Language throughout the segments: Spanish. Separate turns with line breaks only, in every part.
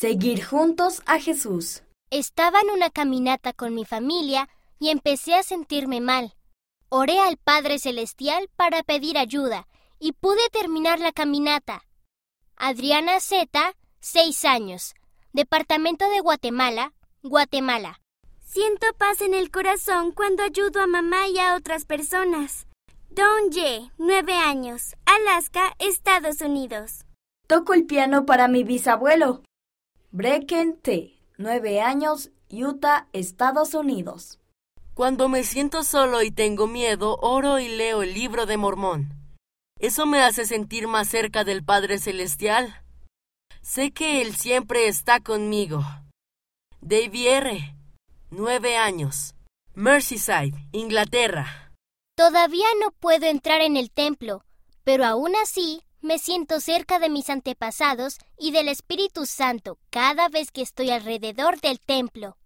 Seguir juntos a Jesús.
Estaba en una caminata con mi familia y empecé a sentirme mal. Oré al Padre Celestial para pedir ayuda y pude terminar la caminata. Adriana Z, 6 años, Departamento de Guatemala, Guatemala.
Siento paz en el corazón cuando ayudo a mamá y a otras personas. Don Ye, 9 años, Alaska, Estados Unidos.
Toco el piano para mi bisabuelo. Brecken T, 9 años, Utah, Estados Unidos.
Cuando me siento solo y tengo miedo, oro y leo el libro de Mormón. Eso me hace sentir más cerca del Padre Celestial. Sé que Él siempre está conmigo. Davy R., 9 años, Merseyside, Inglaterra.
Todavía no puedo entrar en el templo, pero aún así me siento cerca de mis antepasados y del Espíritu Santo cada vez que estoy alrededor del templo.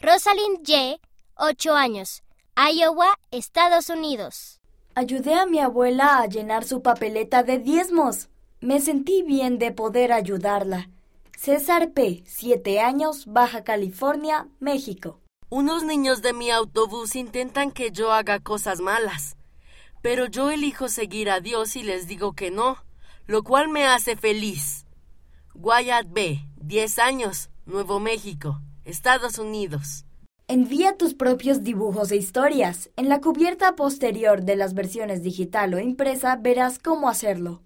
Rosalind J., 8 años, Iowa, Estados Unidos.
Ayudé a mi abuela a llenar su papeleta de diezmos. Me sentí bien de poder ayudarla. César P., 7 años, Baja California, México.
Unos niños de mi autobús intentan que yo haga cosas malas, pero yo elijo seguir a Dios y les digo que no, lo cual me hace feliz. Wyatt B., 10 años, Nuevo México, Estados Unidos.
Envía tus propios dibujos e historias. En la cubierta posterior de las versiones digital o impresa verás cómo hacerlo.